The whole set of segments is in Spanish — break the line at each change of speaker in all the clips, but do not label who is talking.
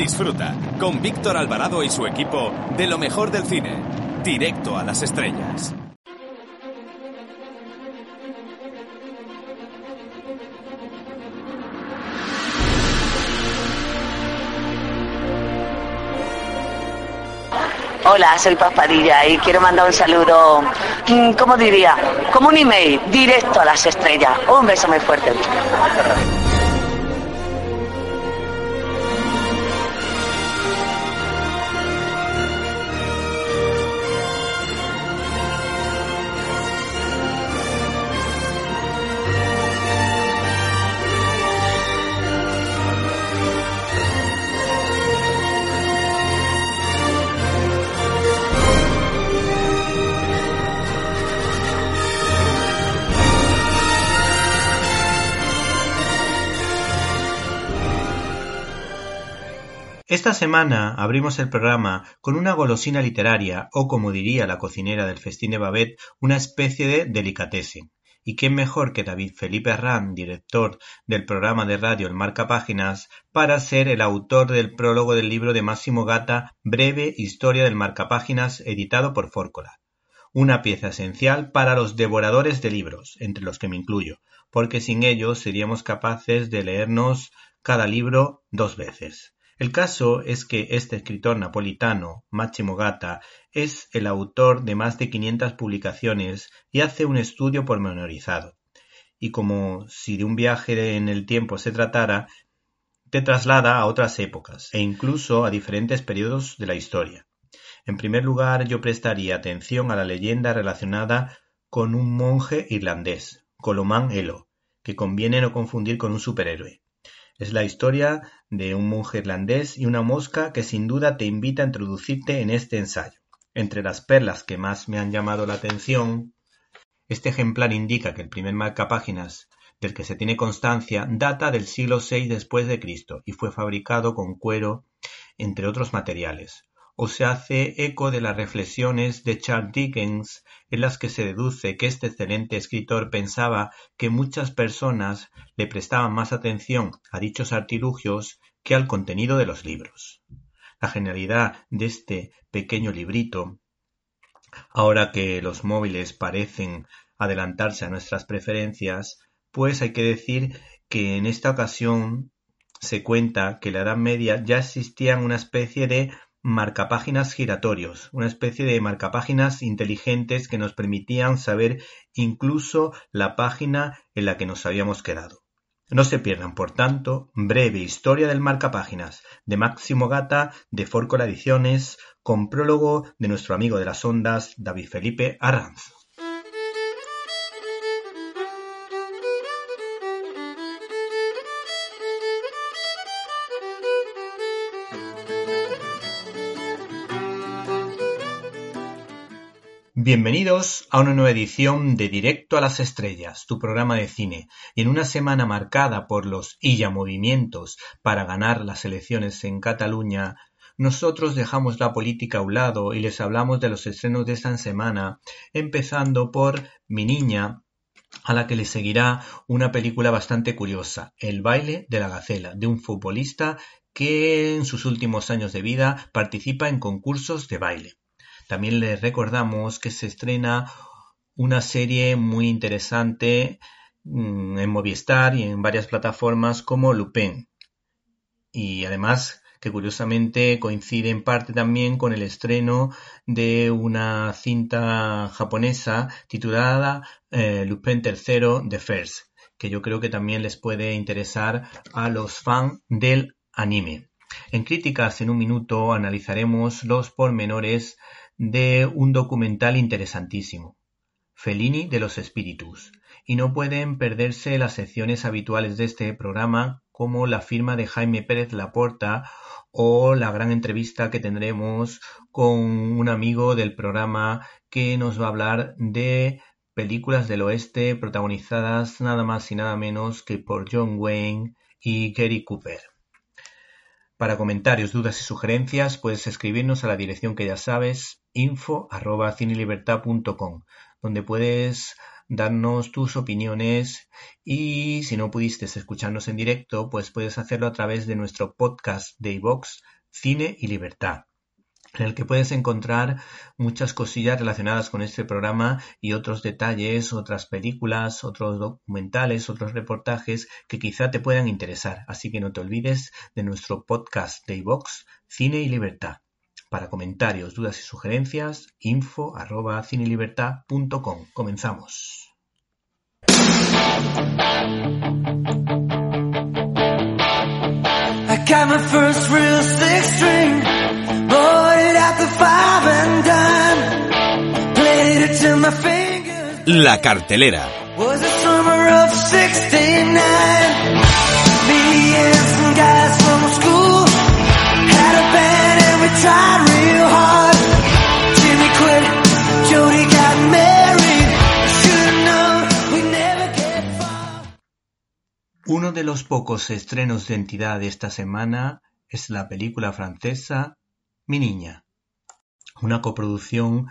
Disfruta con Víctor Alvarado y su equipo de lo mejor del cine, directo a las estrellas.
Hola, soy Paspadilla y quiero mandar un saludo, mm, ¿cómo diría? Como un email, directo a las estrellas. Un beso muy fuerte.
Esta semana abrimos el programa con una golosina literaria, o como diría la cocinera del festín de Babette, una especie de delicatessen. Y quién mejor que David Felipe Arran, director del programa de radio El Marca Páginas, para ser el autor del prólogo del libro de Máximo Gata, Breve Historia del Marcapáginas, editado por Fórcola. Una pieza esencial para los devoradores de libros, entre los que me incluyo, porque sin ellos seríamos capaces de leernos cada libro dos veces. El caso es que este escritor napolitano, Máximo Gata, es el autor de más de 500 publicaciones y hace un estudio pormenorizado. Y como si de un viaje en el tiempo se tratara, te traslada a otras épocas e incluso a diferentes periodos de la historia. En primer lugar, yo prestaría atención a la leyenda relacionada con un monje irlandés, Colomán Elo, que conviene no confundir con un superhéroe. Es la historia de un monje irlandés y una mosca que sin duda te invita a introducirte en este ensayo. Entre las perlas que más me han llamado la atención, este ejemplar indica que el primer marcapáginas del que se tiene constancia data del siglo VI después de Cristo y fue fabricado con cuero, entre otros materiales o se hace eco de las reflexiones de Charles Dickens en las que se deduce que este excelente escritor pensaba que muchas personas le prestaban más atención a dichos artilugios que al contenido de los libros. La genialidad de este pequeño librito, ahora que los móviles parecen adelantarse a nuestras preferencias, pues hay que decir que en esta ocasión se cuenta que en la Edad Media ya existían una especie de marcapáginas giratorios, una especie de marcapáginas inteligentes que nos permitían saber incluso la página en la que nos habíamos quedado. No se pierdan, por tanto, breve historia del marcapáginas de Máximo Gata de Fórcola Ediciones, con prólogo de nuestro amigo de las ondas, David Felipe Arranz. Bienvenidos a una nueva edición de Directo a las Estrellas, tu programa de cine. Y en una semana marcada por los Illa movimientos para ganar las elecciones en Cataluña, nosotros dejamos la política a un lado y les hablamos de los estrenos de esta semana, empezando por Mi Niña, a la que le seguirá una película bastante curiosa, El baile de la gacela, de un futbolista que en sus últimos años de vida participa en concursos de baile. También les recordamos que se estrena una serie muy interesante mm, en Movistar y en varias plataformas como Lupin. Y además que curiosamente coincide en parte también con el estreno de una cinta japonesa titulada eh, Lupin III The First, que yo creo que también les puede interesar a los fans del anime. En Críticas en un minuto analizaremos los pormenores de un documental interesantísimo, Fellini de los Espíritus, y no pueden perderse las secciones habituales de este programa como la firma de Jaime Pérez Laporta o la gran entrevista que tendremos con un amigo del programa que nos va a hablar de películas del oeste protagonizadas nada más y nada menos que por John Wayne y Gary Cooper. Para comentarios, dudas y sugerencias puedes escribirnos a la dirección que ya sabes, info arroba donde puedes darnos tus opiniones. Y si no pudiste escucharnos en directo, pues puedes hacerlo a través de nuestro podcast de iVox Cine y Libertad en el que puedes encontrar muchas cosillas relacionadas con este programa y otros detalles, otras películas, otros documentales, otros reportajes que quizá te puedan interesar. Así que no te olvides de nuestro podcast de iVox Cine y Libertad. Para comentarios, dudas y sugerencias, info arroba cinelibertad.com. Comenzamos. We tried. Uno de los pocos estrenos de entidad de esta semana es la película francesa Mi Niña, una coproducción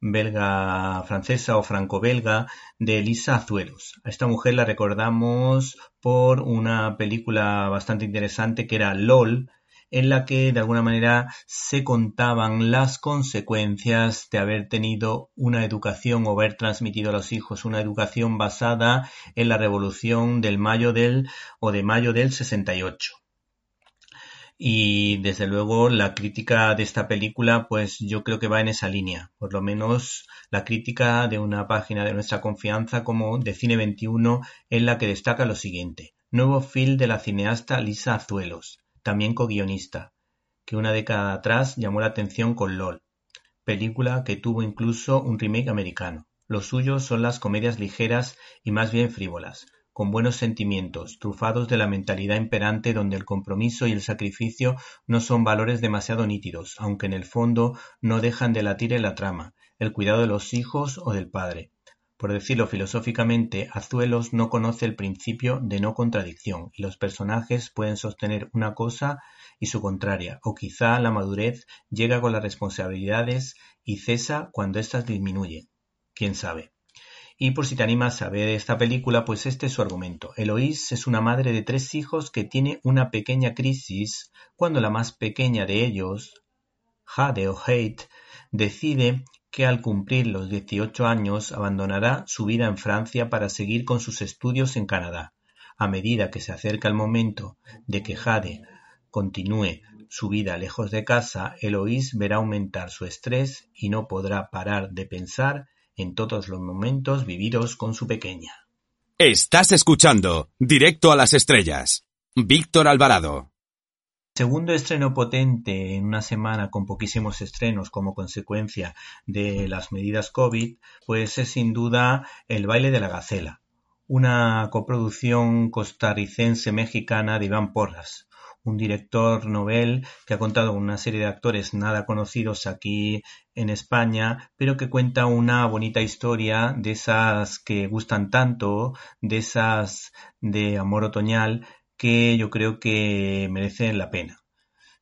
belga-francesa o franco-belga de Elisa Azuelos. A esta mujer la recordamos por una película bastante interesante que era LOL, en la que de alguna manera se contaban las consecuencias de haber tenido una educación o haber transmitido a los hijos una educación basada en la revolución del mayo del o de mayo del 68. Y desde luego la crítica de esta película, pues yo creo que va en esa línea. Por lo menos la crítica de una página de nuestra confianza como de Cine 21 en la que destaca lo siguiente. Nuevo film de la cineasta Lisa Azuelos también co-guionista, que una década atrás llamó la atención con LOL, película que tuvo incluso un remake americano. Lo suyo son las comedias ligeras y más bien frívolas, con buenos sentimientos, trufados de la mentalidad imperante donde el compromiso y el sacrificio no son valores demasiado nítidos, aunque en el fondo no dejan de latir en la trama, el cuidado de los hijos o del padre, por decirlo filosóficamente, Azuelos no conoce el principio de no contradicción, y los personajes pueden sostener una cosa y su contraria, o quizá la madurez llega con las responsabilidades y cesa cuando éstas disminuyen. Quién sabe. Y por si te animas a ver esta película, pues este es su argumento. Eloís es una madre de tres hijos que tiene una pequeña crisis cuando la más pequeña de ellos, Jade o Hate, decide que al cumplir los dieciocho años abandonará su vida en Francia para seguir con sus estudios en Canadá. A medida que se acerca el momento de que Jade continúe su vida lejos de casa, Eloís verá aumentar su estrés y no podrá parar de pensar en todos los momentos vividos con su pequeña.
Estás escuchando Directo a las Estrellas. Víctor Alvarado.
Segundo estreno potente en una semana con poquísimos estrenos como consecuencia de las medidas COVID, pues es sin duda El baile de la gacela, una coproducción costarricense-mexicana de Iván Porras, un director novel que ha contado con una serie de actores nada conocidos aquí en España, pero que cuenta una bonita historia de esas que gustan tanto, de esas de amor otoñal, que yo creo que merecen la pena.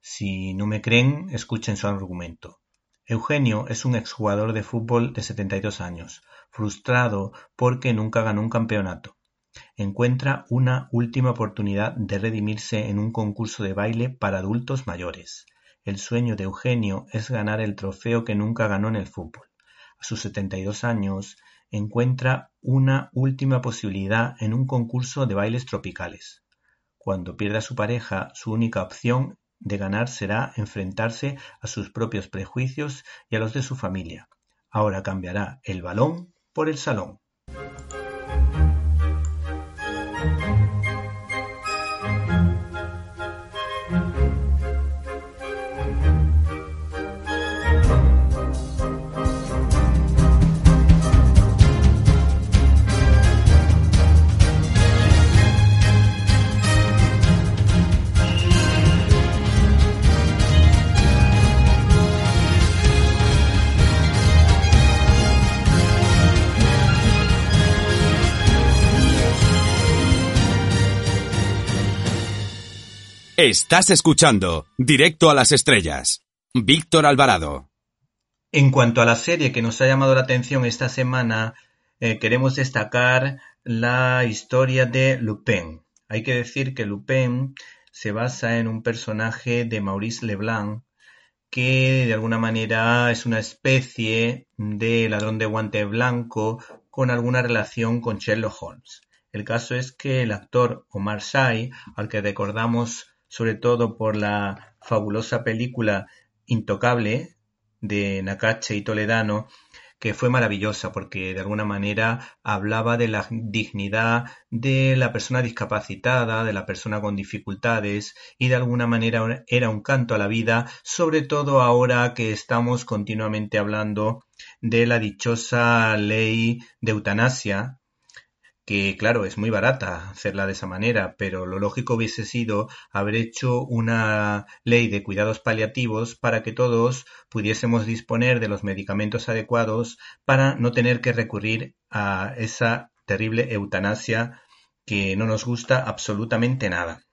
Si no me creen, escuchen su argumento. Eugenio es un exjugador de fútbol de 72 años, frustrado porque nunca ganó un campeonato. Encuentra una última oportunidad de redimirse en un concurso de baile para adultos mayores. El sueño de Eugenio es ganar el trofeo que nunca ganó en el fútbol. A sus 72 años, encuentra una última posibilidad en un concurso de bailes tropicales. Cuando pierde a su pareja, su única opción de ganar será enfrentarse a sus propios prejuicios y a los de su familia. Ahora cambiará el balón por el salón.
Estás escuchando Directo a las Estrellas. Víctor Alvarado.
En cuanto a la serie que nos ha llamado la atención esta semana, eh, queremos destacar la historia de Lupin. Hay que decir que Lupin se basa en un personaje de Maurice Leblanc que de alguna manera es una especie de ladrón de guante blanco con alguna relación con Sherlock Holmes. El caso es que el actor Omar Sy, al que recordamos sobre todo por la fabulosa película Intocable de Nakache y Toledano, que fue maravillosa porque de alguna manera hablaba de la dignidad de la persona discapacitada, de la persona con dificultades y de alguna manera era un canto a la vida, sobre todo ahora que estamos continuamente hablando de la dichosa ley de eutanasia que claro, es muy barata hacerla de esa manera, pero lo lógico hubiese sido haber hecho una ley de cuidados paliativos para que todos pudiésemos disponer de los medicamentos adecuados para no tener que recurrir a esa terrible eutanasia que no nos gusta absolutamente nada.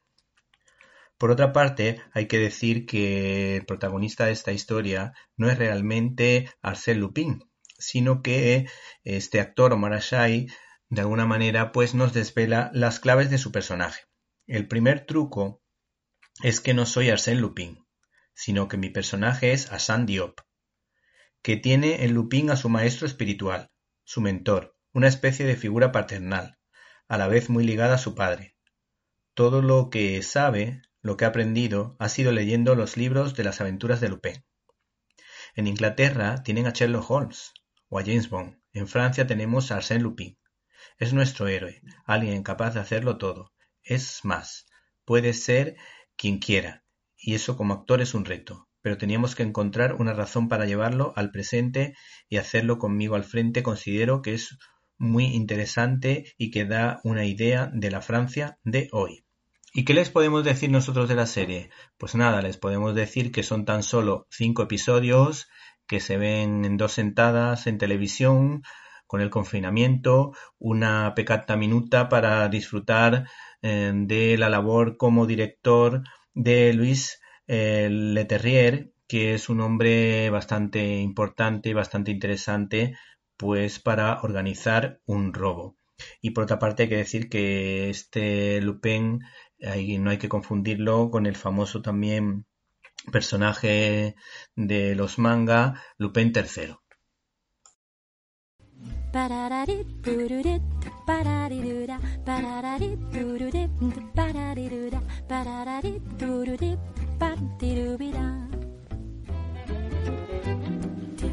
Por otra parte, hay que decir que el protagonista de esta historia no es realmente Arsène Lupin, sino que este actor Omar Ashai de alguna manera, pues nos desvela las claves de su personaje. El primer truco es que no soy Arsène Lupin, sino que mi personaje es Hassan Diop, que tiene en Lupin a su maestro espiritual, su mentor, una especie de figura paternal, a la vez muy ligada a su padre. Todo lo que sabe, lo que ha aprendido, ha sido leyendo los libros de las aventuras de Lupin. En Inglaterra tienen a Sherlock Holmes o a James Bond. En Francia tenemos a Arsène Lupin. Es nuestro héroe, alguien capaz de hacerlo todo. Es más, puede ser quien quiera, y eso como actor es un reto, pero teníamos que encontrar una razón para llevarlo al presente y hacerlo conmigo al frente considero que es muy interesante y que da una idea de la Francia de hoy. ¿Y qué les podemos decir nosotros de la serie? Pues nada, les podemos decir que son tan solo cinco episodios que se ven en dos sentadas en televisión, con el confinamiento, una pecata minuta para disfrutar eh, de la labor como director de Luis eh, Leterrier, que es un hombre bastante importante y bastante interesante pues para organizar un robo. Y por otra parte hay que decir que este Lupin no hay que confundirlo con el famoso también personaje de los manga Lupin III.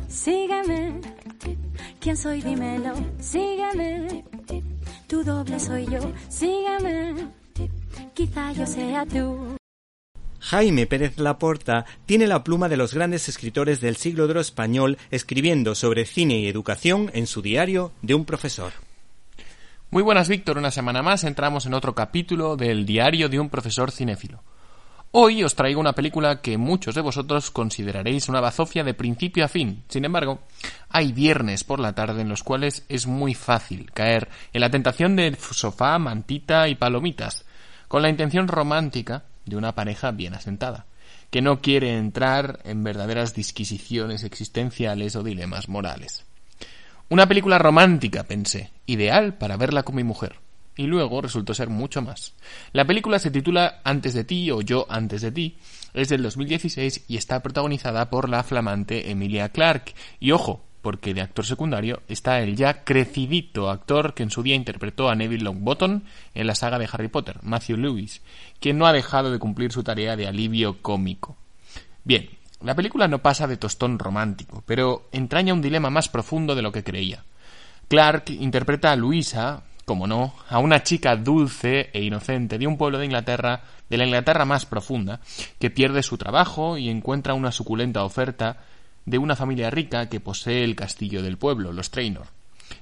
Sígueme, ¿quién soy? Dímelo, sígueme, tu doble soy yo, sígueme, quizá yo sea tú.
Jaime Pérez Laporta tiene la pluma de los grandes escritores del siglo de oro español escribiendo sobre cine y educación en su diario de un profesor.
Muy buenas, Víctor. Una semana más entramos en otro capítulo del diario de un profesor cinéfilo. Hoy os traigo una película que muchos de vosotros consideraréis una bazofia de principio a fin. Sin embargo, hay viernes por la tarde en los cuales es muy fácil caer en la tentación de sofá, mantita y palomitas, con la intención romántica de una pareja bien asentada, que no quiere entrar en verdaderas disquisiciones existenciales o dilemas morales. Una película romántica, pensé, ideal para verla con mi mujer. Y luego resultó ser mucho más. La película se titula Antes de ti o Yo antes de ti, es del 2016 y está protagonizada por la flamante Emilia Clarke. Y ojo, porque de actor secundario está el ya crecidito actor que en su día interpretó a Neville Longbottom en la saga de Harry Potter, Matthew Lewis, quien no ha dejado de cumplir su tarea de alivio cómico. Bien, la película no pasa de tostón romántico, pero entraña un dilema más profundo de lo que creía. Clark interpreta a Luisa, como no, a una chica dulce e inocente de un pueblo de Inglaterra, de la Inglaterra más profunda, que pierde su trabajo y encuentra una suculenta oferta de una familia rica que posee el castillo del pueblo, los Traynor.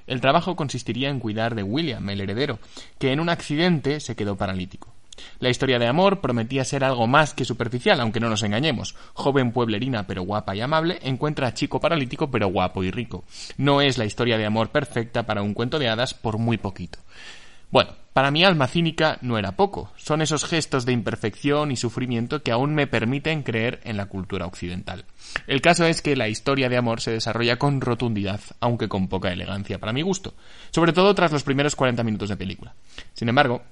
El trabajo consistiría en cuidar de William, el heredero, que en un accidente se quedó paralítico. La historia de amor prometía ser algo más que superficial, aunque no nos engañemos. Joven pueblerina pero guapa y amable encuentra a chico paralítico pero guapo y rico. No es la historia de amor perfecta para un cuento de hadas por muy poquito. Bueno, para mi alma cínica no era poco. Son esos gestos de imperfección y sufrimiento que aún me permiten creer en la cultura occidental. El caso es que la historia de amor se desarrolla con rotundidad, aunque con poca elegancia para mi gusto, sobre todo tras los primeros 40 minutos de película. Sin embargo,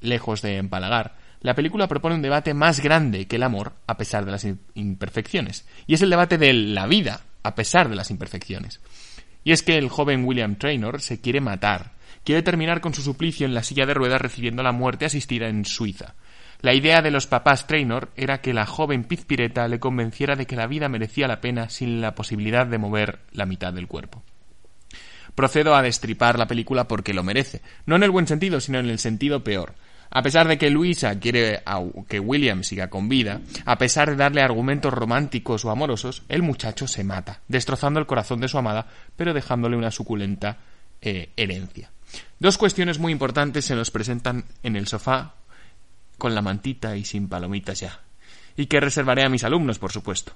lejos de empalagar, la película propone un debate más grande que el amor a pesar de las imperfecciones, y es el debate de la vida a pesar de las imperfecciones. Y es que el joven William Traynor se quiere matar, quiere terminar con su suplicio en la silla de ruedas recibiendo la muerte asistida en Suiza. La idea de los papás Traynor era que la joven pizpireta le convenciera de que la vida merecía la pena sin la posibilidad de mover la mitad del cuerpo. Procedo a destripar la película porque lo merece, no en el buen sentido, sino en el sentido peor. A pesar de que Luisa quiere que William siga con vida, a pesar de darle argumentos románticos o amorosos, el muchacho se mata, destrozando el corazón de su amada, pero dejándole una suculenta eh, herencia. Dos cuestiones muy importantes se nos presentan en el sofá con la mantita y sin palomitas ya, y que reservaré a mis alumnos, por supuesto.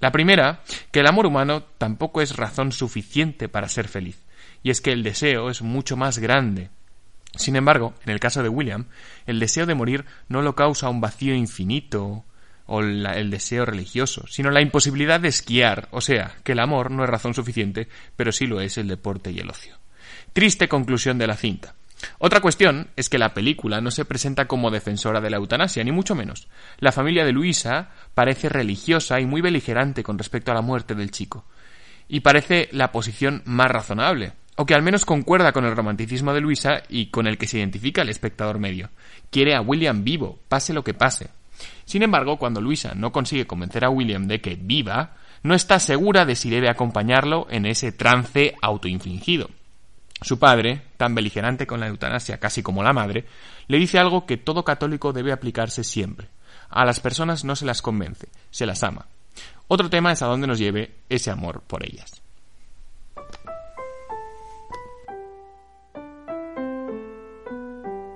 La primera, que el amor humano tampoco es razón suficiente para ser feliz, y es que el deseo es mucho más grande, sin embargo, en el caso de William, el deseo de morir no lo causa un vacío infinito o el deseo religioso, sino la imposibilidad de esquiar, o sea, que el amor no es razón suficiente, pero sí lo es el deporte y el ocio. Triste conclusión de la cinta. Otra cuestión es que la película no se presenta como defensora de la eutanasia, ni mucho menos. La familia de Luisa parece religiosa y muy beligerante con respecto a la muerte del chico. Y parece la posición más razonable, o que al menos concuerda con el romanticismo de Luisa y con el que se identifica el espectador medio. Quiere a William vivo, pase lo que pase. Sin embargo, cuando Luisa no consigue convencer a William de que viva, no está segura de si debe acompañarlo en ese trance autoinfligido. Su padre, tan beligerante con la eutanasia casi como la madre, le dice algo que todo católico debe aplicarse siempre. A las personas no se las convence, se las ama. Otro tema es a dónde nos lleve ese amor por ellas.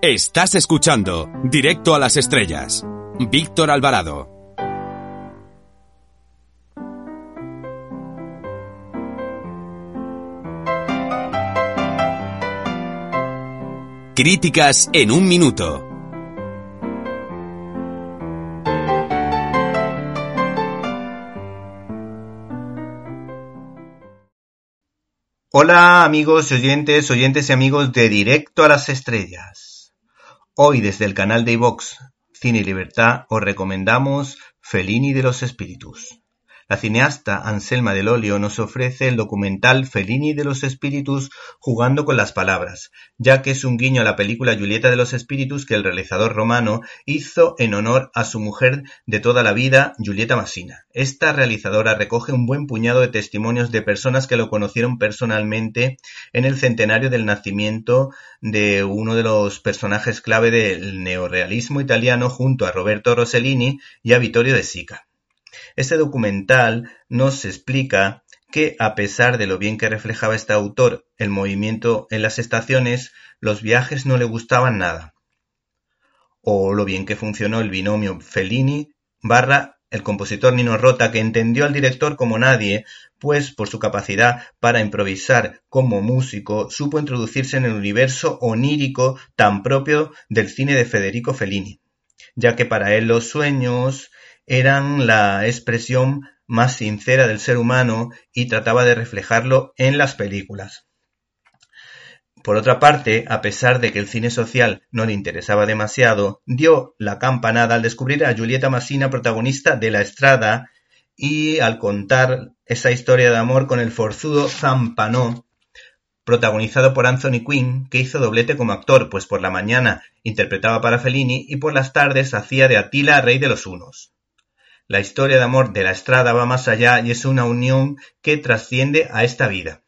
Estás escuchando Directo a las Estrellas. Víctor Alvarado. Críticas en un minuto.
Hola amigos y oyentes, oyentes y amigos de Directo a las Estrellas. Hoy desde el canal de iVox Cine y Libertad os recomendamos Fellini de los Espíritus. La cineasta Anselma del Olio nos ofrece el documental Fellini de los Espíritus jugando con las palabras, ya que es un guiño a la película Julieta de los Espíritus que el realizador romano hizo en honor a su mujer de toda la vida, Julieta Massina. Esta realizadora recoge un buen puñado de testimonios de personas que lo conocieron personalmente en el centenario del nacimiento de uno de los personajes clave del neorealismo italiano junto a Roberto Rossellini y a Vittorio De Sica. Este documental nos explica que, a pesar de lo bien que reflejaba este autor el movimiento en las estaciones, los viajes no le gustaban nada. O lo bien que funcionó el binomio Fellini barra el compositor Nino Rota, que entendió al director como nadie, pues por su capacidad para improvisar como músico, supo introducirse en el universo onírico tan propio del cine de Federico Fellini, ya que para él los sueños, eran la expresión más sincera del ser humano y trataba de reflejarlo en las películas. Por otra parte, a pesar de que el cine social no le interesaba demasiado, dio la campanada al descubrir a Julieta Massina protagonista de La Estrada y al contar esa historia de amor con el forzudo Zampano, protagonizado por Anthony Quinn, que hizo doblete como actor, pues por la mañana interpretaba para Fellini y por las tardes hacía de Atila, rey de los Hunos. La historia de amor de la Estrada va más allá y es una unión que trasciende a esta vida.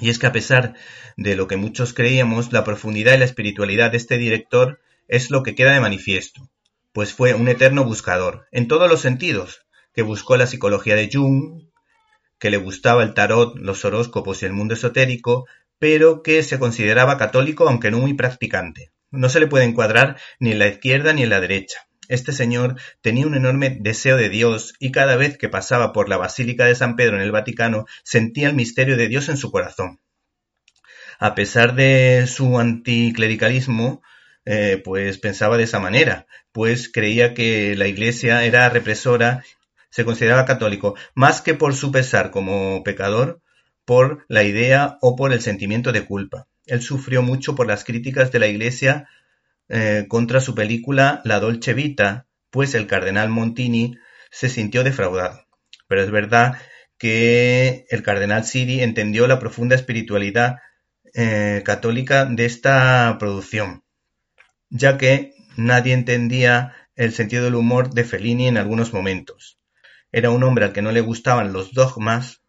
Y es que a pesar de lo que muchos creíamos, la profundidad y la espiritualidad de este director es lo que queda de manifiesto, pues fue un eterno buscador, en todos los sentidos, que buscó la psicología de Jung, que le gustaba el tarot, los horóscopos y el mundo esotérico, pero que se consideraba católico aunque no muy practicante. No se le puede encuadrar ni en la izquierda ni en la derecha. Este señor tenía un enorme deseo de Dios y cada vez que pasaba por la Basílica de San Pedro en el Vaticano sentía el misterio de Dios en su corazón. a pesar de su anticlericalismo, eh, pues pensaba de esa manera, pues creía que la Iglesia era represora, se consideraba católico, más que por su pesar como pecador, por la idea o por el sentimiento de culpa. Él sufrió mucho por las críticas de la Iglesia eh, contra su película La Dolce Vita, pues el cardenal Montini se sintió defraudado. Pero es verdad que el cardenal Siri entendió la profunda espiritualidad eh, católica de esta producción, ya que nadie entendía el sentido del humor de Fellini en algunos momentos. Era un hombre al que no le gustaban los dogmas,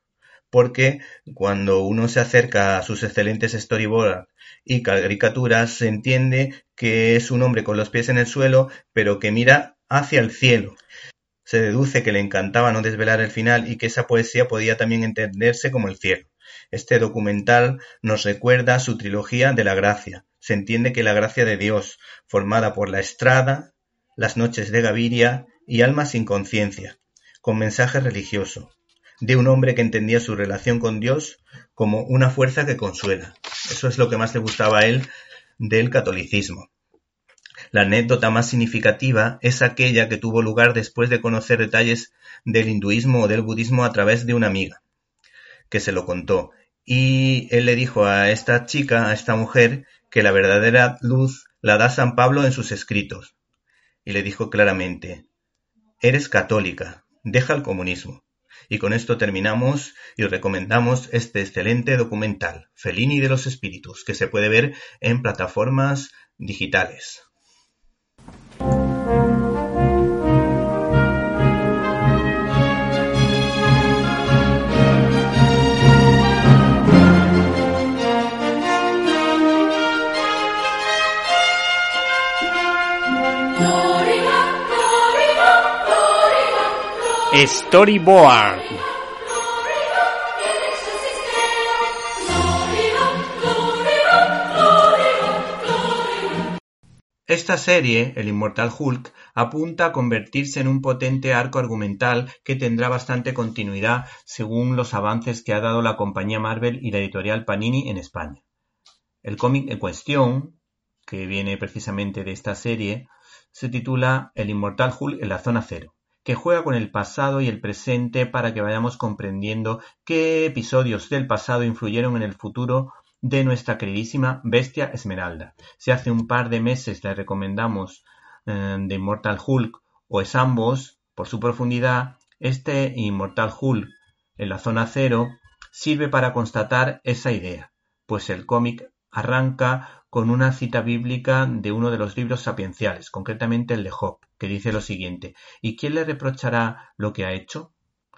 porque cuando uno se acerca a sus excelentes storyboards y caricaturas, se entiende que es un hombre con los pies en el suelo, pero que mira hacia el cielo. Se deduce que le encantaba no desvelar el final y que esa poesía podía también entenderse como el cielo. Este documental nos recuerda su trilogía de la gracia. Se entiende que la gracia de Dios, formada por la estrada, las noches de Gaviria y Alma sin conciencia, con mensaje religioso, de un hombre que entendía su relación con Dios como una fuerza que consuela. Eso es lo que más le gustaba a él del catolicismo. La anécdota más significativa es aquella que tuvo lugar después de conocer detalles del hinduismo o del budismo a través de una amiga, que se lo contó. Y él le dijo a esta chica, a esta mujer, que la verdadera luz la da San Pablo en sus escritos. Y le dijo claramente, eres católica, deja el comunismo. Y con esto terminamos y recomendamos este excelente documental, Felini de los Espíritus, que se puede ver en plataformas digitales.
Storyboard.
Esta serie, El Inmortal Hulk, apunta a convertirse en un potente arco argumental que tendrá bastante continuidad según los avances que ha dado la compañía Marvel y la editorial Panini en España. El cómic en cuestión, que viene precisamente de esta serie, se titula El Inmortal Hulk en la Zona Cero que juega con el pasado y el presente para que vayamos comprendiendo qué episodios del pasado influyeron en el futuro de nuestra queridísima Bestia Esmeralda. Si hace un par de meses le recomendamos eh, de Immortal Hulk o es ambos por su profundidad, este Immortal Hulk en la zona cero sirve para constatar esa idea, pues el cómic arranca con una cita bíblica de uno de los libros sapienciales, concretamente el de Job, que dice lo siguiente, ¿y quién le reprochará lo que ha hecho?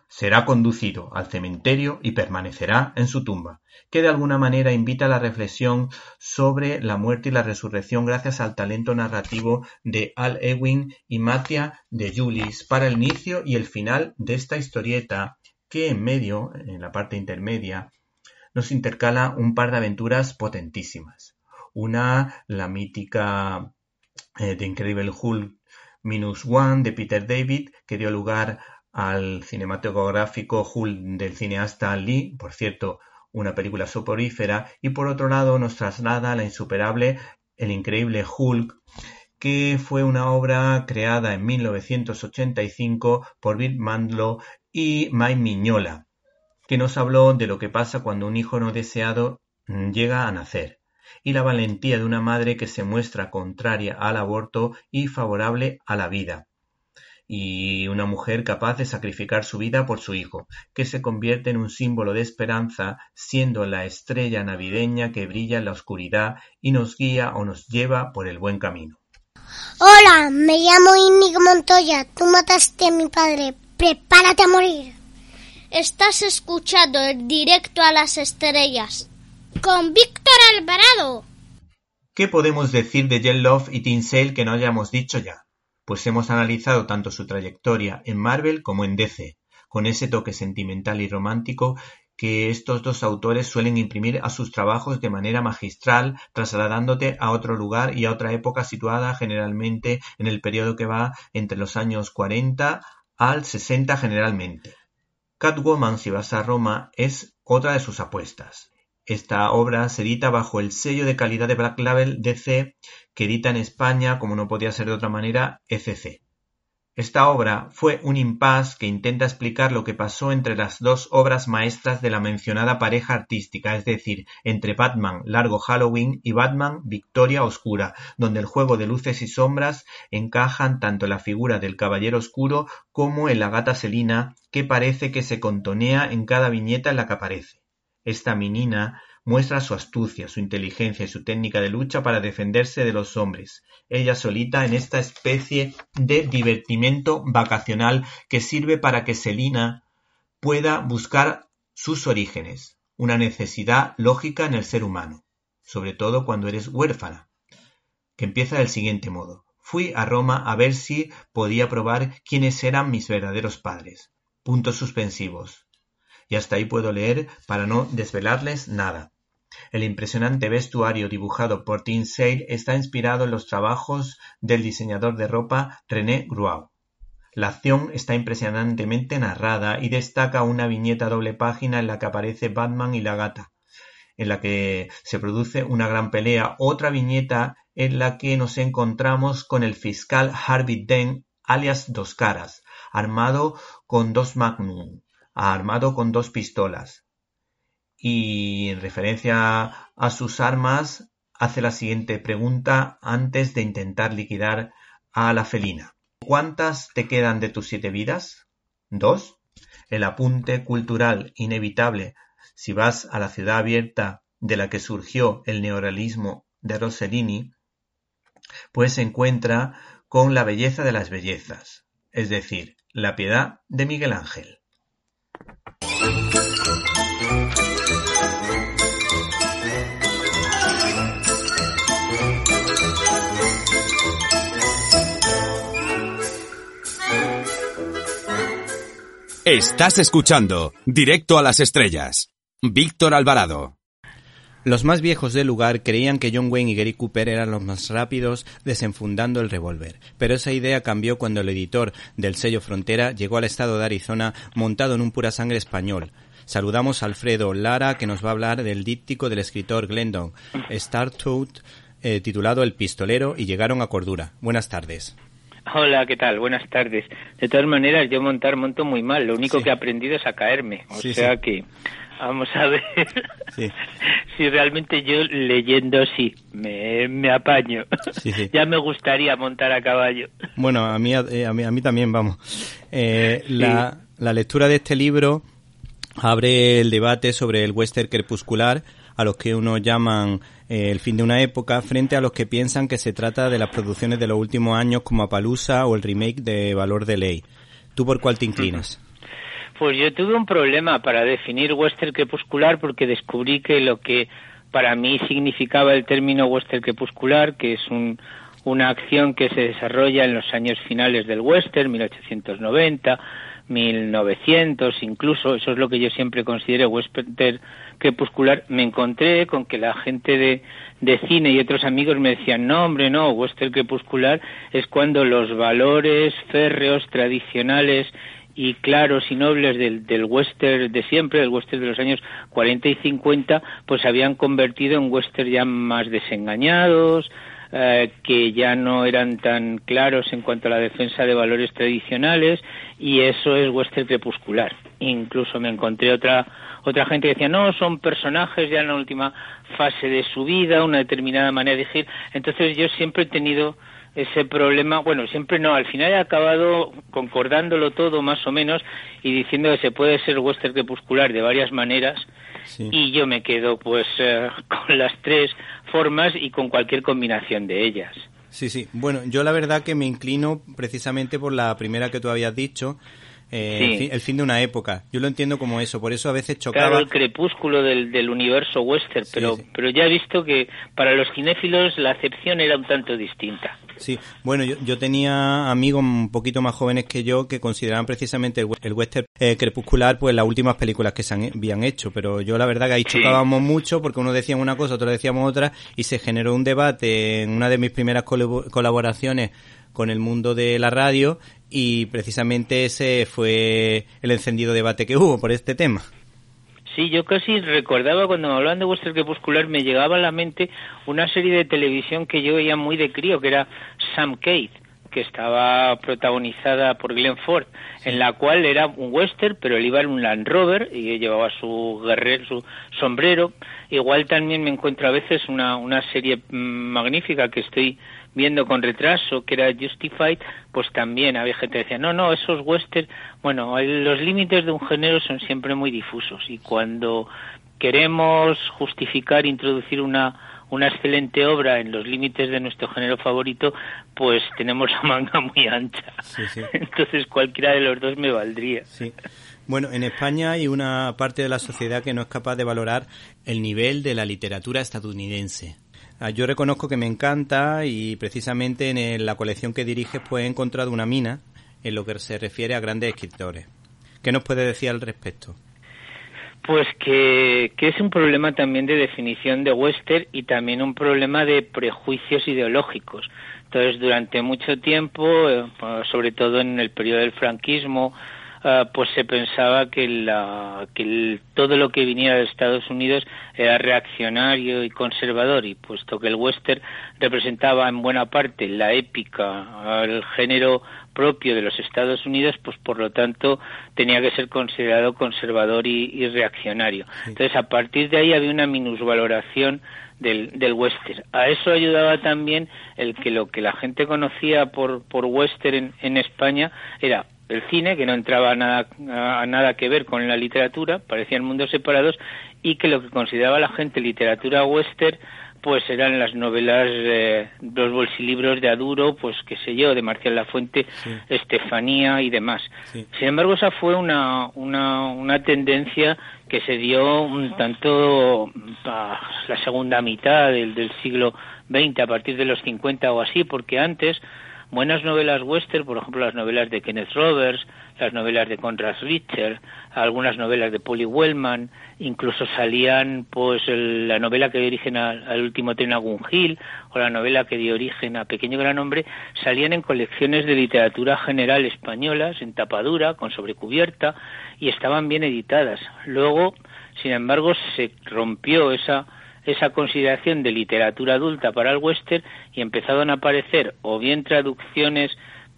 Será conducido al cementerio y permanecerá en su tumba, que de alguna manera invita a la reflexión sobre la muerte y la resurrección gracias al talento narrativo de Al Ewing y Matia de Julis para el inicio y el final de esta historieta que en medio, en la parte intermedia, nos intercala un par de aventuras potentísimas. Una, la mítica eh, Incredible Hulk Minus One de Peter David, que dio lugar al cinematográfico Hulk del cineasta Lee, por cierto, una película soporífera, y por otro lado nos traslada a la insuperable El increíble Hulk, que fue una obra creada en 1985 por Bill Mandlo y Mike Miñola, que nos habló de lo que pasa cuando un hijo no deseado llega a nacer y la valentía de una madre que se muestra contraria al aborto y favorable a la vida, y una mujer capaz de sacrificar su vida por su hijo, que se convierte en un símbolo de esperanza, siendo la estrella navideña que brilla en la oscuridad y nos guía o nos lleva por el buen camino.
Hola, me llamo Inigo Montoya, tú mataste a mi padre, prepárate a morir. Estás escuchando el directo a las estrellas con Víctor Alvarado.
¿Qué podemos decir de Love y Tim Sale que no hayamos dicho ya? Pues hemos analizado tanto su trayectoria en Marvel como en DC, con ese toque sentimental y romántico que estos dos autores suelen imprimir a sus trabajos de manera magistral, trasladándote a otro lugar y a otra época situada generalmente en el periodo que va entre los años 40 al 60 generalmente. Catwoman, si vas a Roma, es otra de sus apuestas. Esta obra se edita bajo el sello de calidad de Black Label DC que edita en España, como no podía ser de otra manera, ECC. Esta obra fue un impasse que intenta explicar lo que pasó entre las dos obras maestras de la mencionada pareja artística, es decir, entre Batman Largo Halloween y Batman Victoria Oscura, donde el juego de luces y sombras encajan tanto la figura del Caballero Oscuro como en la gata Selina, que parece que se contonea en cada viñeta en la que aparece. Esta menina muestra su astucia, su inteligencia y su técnica de lucha para defenderse de los hombres, ella solita en esta especie de divertimento vacacional que sirve para que Selina pueda buscar sus orígenes, una necesidad lógica en el ser humano, sobre todo cuando eres huérfana, que empieza del siguiente modo. Fui a Roma a ver si podía probar quiénes eran mis verdaderos padres. Puntos suspensivos. Y hasta ahí puedo leer para no desvelarles nada. El impresionante vestuario dibujado por Tim Sale está inspirado en los trabajos del diseñador de ropa René Gruau. La acción está impresionantemente narrada y destaca una viñeta doble página en la que aparece Batman y la gata, en la que se produce una gran pelea, otra viñeta en la que nos encontramos con el fiscal Harvey Dent, alias Dos Caras, armado con dos Magnum, armado con dos pistolas, y en referencia a sus armas hace la siguiente pregunta antes de intentar liquidar a la felina. ¿Cuántas te quedan de tus siete vidas? ¿Dos? El apunte cultural inevitable si vas a la ciudad abierta de la que surgió el neorealismo de Rossellini, pues se encuentra con la belleza de las bellezas, es decir, la piedad de Miguel Ángel.
Estás escuchando Directo a las Estrellas. Víctor Alvarado.
Los más viejos del lugar creían que John Wayne y Gary Cooper eran los más rápidos desenfundando el revólver, pero esa idea cambió cuando el editor del sello Frontera llegó al estado de Arizona montado en un pura sangre español. Saludamos a Alfredo Lara que nos va a hablar del díptico del escritor Glendon Startout eh, titulado El pistolero y llegaron a cordura. Buenas tardes.
Hola, ¿qué tal? Buenas tardes. De todas maneras, yo montar monto muy mal. Lo único que he aprendido es a caerme. O sea que vamos a ver si realmente yo leyendo sí me, apaño. ya me gustaría montar a caballo.
Bueno, a mí, eh, a, mí, a mí también, vamos. Eh, la, la lectura de este libro abre el debate sobre el western crepuscular a los que uno llaman eh, el fin de una época, frente a los que piensan que se trata de las producciones de los últimos años como Apalusa o el remake de Valor de Ley. ¿Tú por cuál te inclinas?
Pues yo tuve un problema para definir western crepuscular porque descubrí que lo que para mí significaba el término western crepuscular, que es un, una acción que se desarrolla en los años finales del western, 1890, 1900, incluso, eso es lo que yo siempre considero western crepuscular, me encontré con que la gente de, cine y otros amigos me decían, no, hombre, no, western crepuscular es cuando los valores férreos, tradicionales y claros y nobles del, del western de siempre, del western de los años 40 y 50, pues se habían convertido en western ya más desengañados, eh, que ya no eran tan claros en cuanto a la defensa de valores tradicionales y eso es western crepuscular. Incluso me encontré otra otra gente que decía, no, son personajes ya en la última fase de su vida, una determinada manera de decir. Entonces yo siempre he tenido ese problema, bueno, siempre no, al final he acabado concordándolo todo más o menos y diciendo que se puede ser western crepuscular de varias maneras y yo me quedo pues eh, con las tres formas y con cualquier combinación de ellas.
Sí, sí. Bueno, yo la verdad que me inclino precisamente por la primera que tú habías dicho, eh, el, fin, de una época. Yo lo entiendo como eso, por eso a veces chocaba.
Claro, el crepúsculo del, del universo western, pero, pero ya he visto que para los cinéfilos la acepción era un tanto distinta.
Sí, bueno, yo, yo tenía amigos un poquito más jóvenes que yo que consideraban precisamente el, western eh, crepuscular pues las últimas películas que se habían hecho, pero yo la verdad que ahí chocábamos mucho porque uno decía una cosa, otro decíamos otra y se generó un debate en una de mis primeras colaboraciones con el mundo de la radio y precisamente ese fue el encendido debate que hubo por este tema.
Sí, yo casi recordaba cuando me hablaban de western crepuscular, me llegaba a la mente una serie de televisión que yo veía muy de crío, que era Sam Keith que estaba protagonizada por Glenn Ford, en la cual era un western, pero él iba en un Land Rover y llevaba su guerrero, su sombrero. Igual también me encuentro a veces una, una serie mm, magnífica que estoy viendo con retraso, que era Justified, pues también había gente que decía, no, no, esos westerns, bueno, los límites de un género son siempre muy difusos y cuando queremos justificar, introducir una una excelente obra en los límites de nuestro género favorito, pues tenemos la manga muy ancha. Entonces cualquiera de los dos me valdría.
Bueno, en España hay una parte de la sociedad que no es capaz de valorar el nivel de la literatura estadounidense. Ah, yo reconozco que me encanta y precisamente en la colección que diriges pues he encontrado una mina en lo que se refiere a grandes escritores. ¿Qué nos puede decir al respecto?
Pues que, que, es un problema también de definición de western y también un problema de prejuicios ideológicos. Entonces, durante mucho tiempo, eh, sobre todo en el periodo del franquismo, eh, pues se pensaba que, la, que todo lo que viniera de Estados Unidos era reaccionario y conservador y puesto que el western representaba en buena parte la épica, el género propio de los Estados Unidos, pues por lo tanto tenía que ser considerado conservador y, reaccionario. Entonces, a partir de ahí había una minusvaloración del, del western. A eso ayudaba también el que lo que la gente conocía por, por western en, España era el cine, que no entraba nada, a nada que ver con la literatura, parecían mundos separados, y que lo que consideraba la gente literatura western pues eran las novelas, eh, los bolsilibros de Aduro, pues qué sé yo, de Marcial Lafuente, Estefanía y demás. Sin embargo, esa fue una, una, una tendencia que se dio un tanto a la segunda mitad del, del siglo XX, a partir de los 50 o así, porque antes buenas novelas western, por ejemplo las novelas de Kenneth Roberts, las novelas de Conrad Richter, algunas novelas de Polly Wellman, incluso salían pues la novela que dio origen al, último tren a Hill o la novela que dio origen a Pequeño Gran Hombre, salían en colecciones de literatura general españolas, en tapadura, con sobrecubierta, y estaban bien editadas. Luego, sin embargo, se rompió esa esa consideración de literatura adulta para el western y empezaron a aparecer o bien traducciones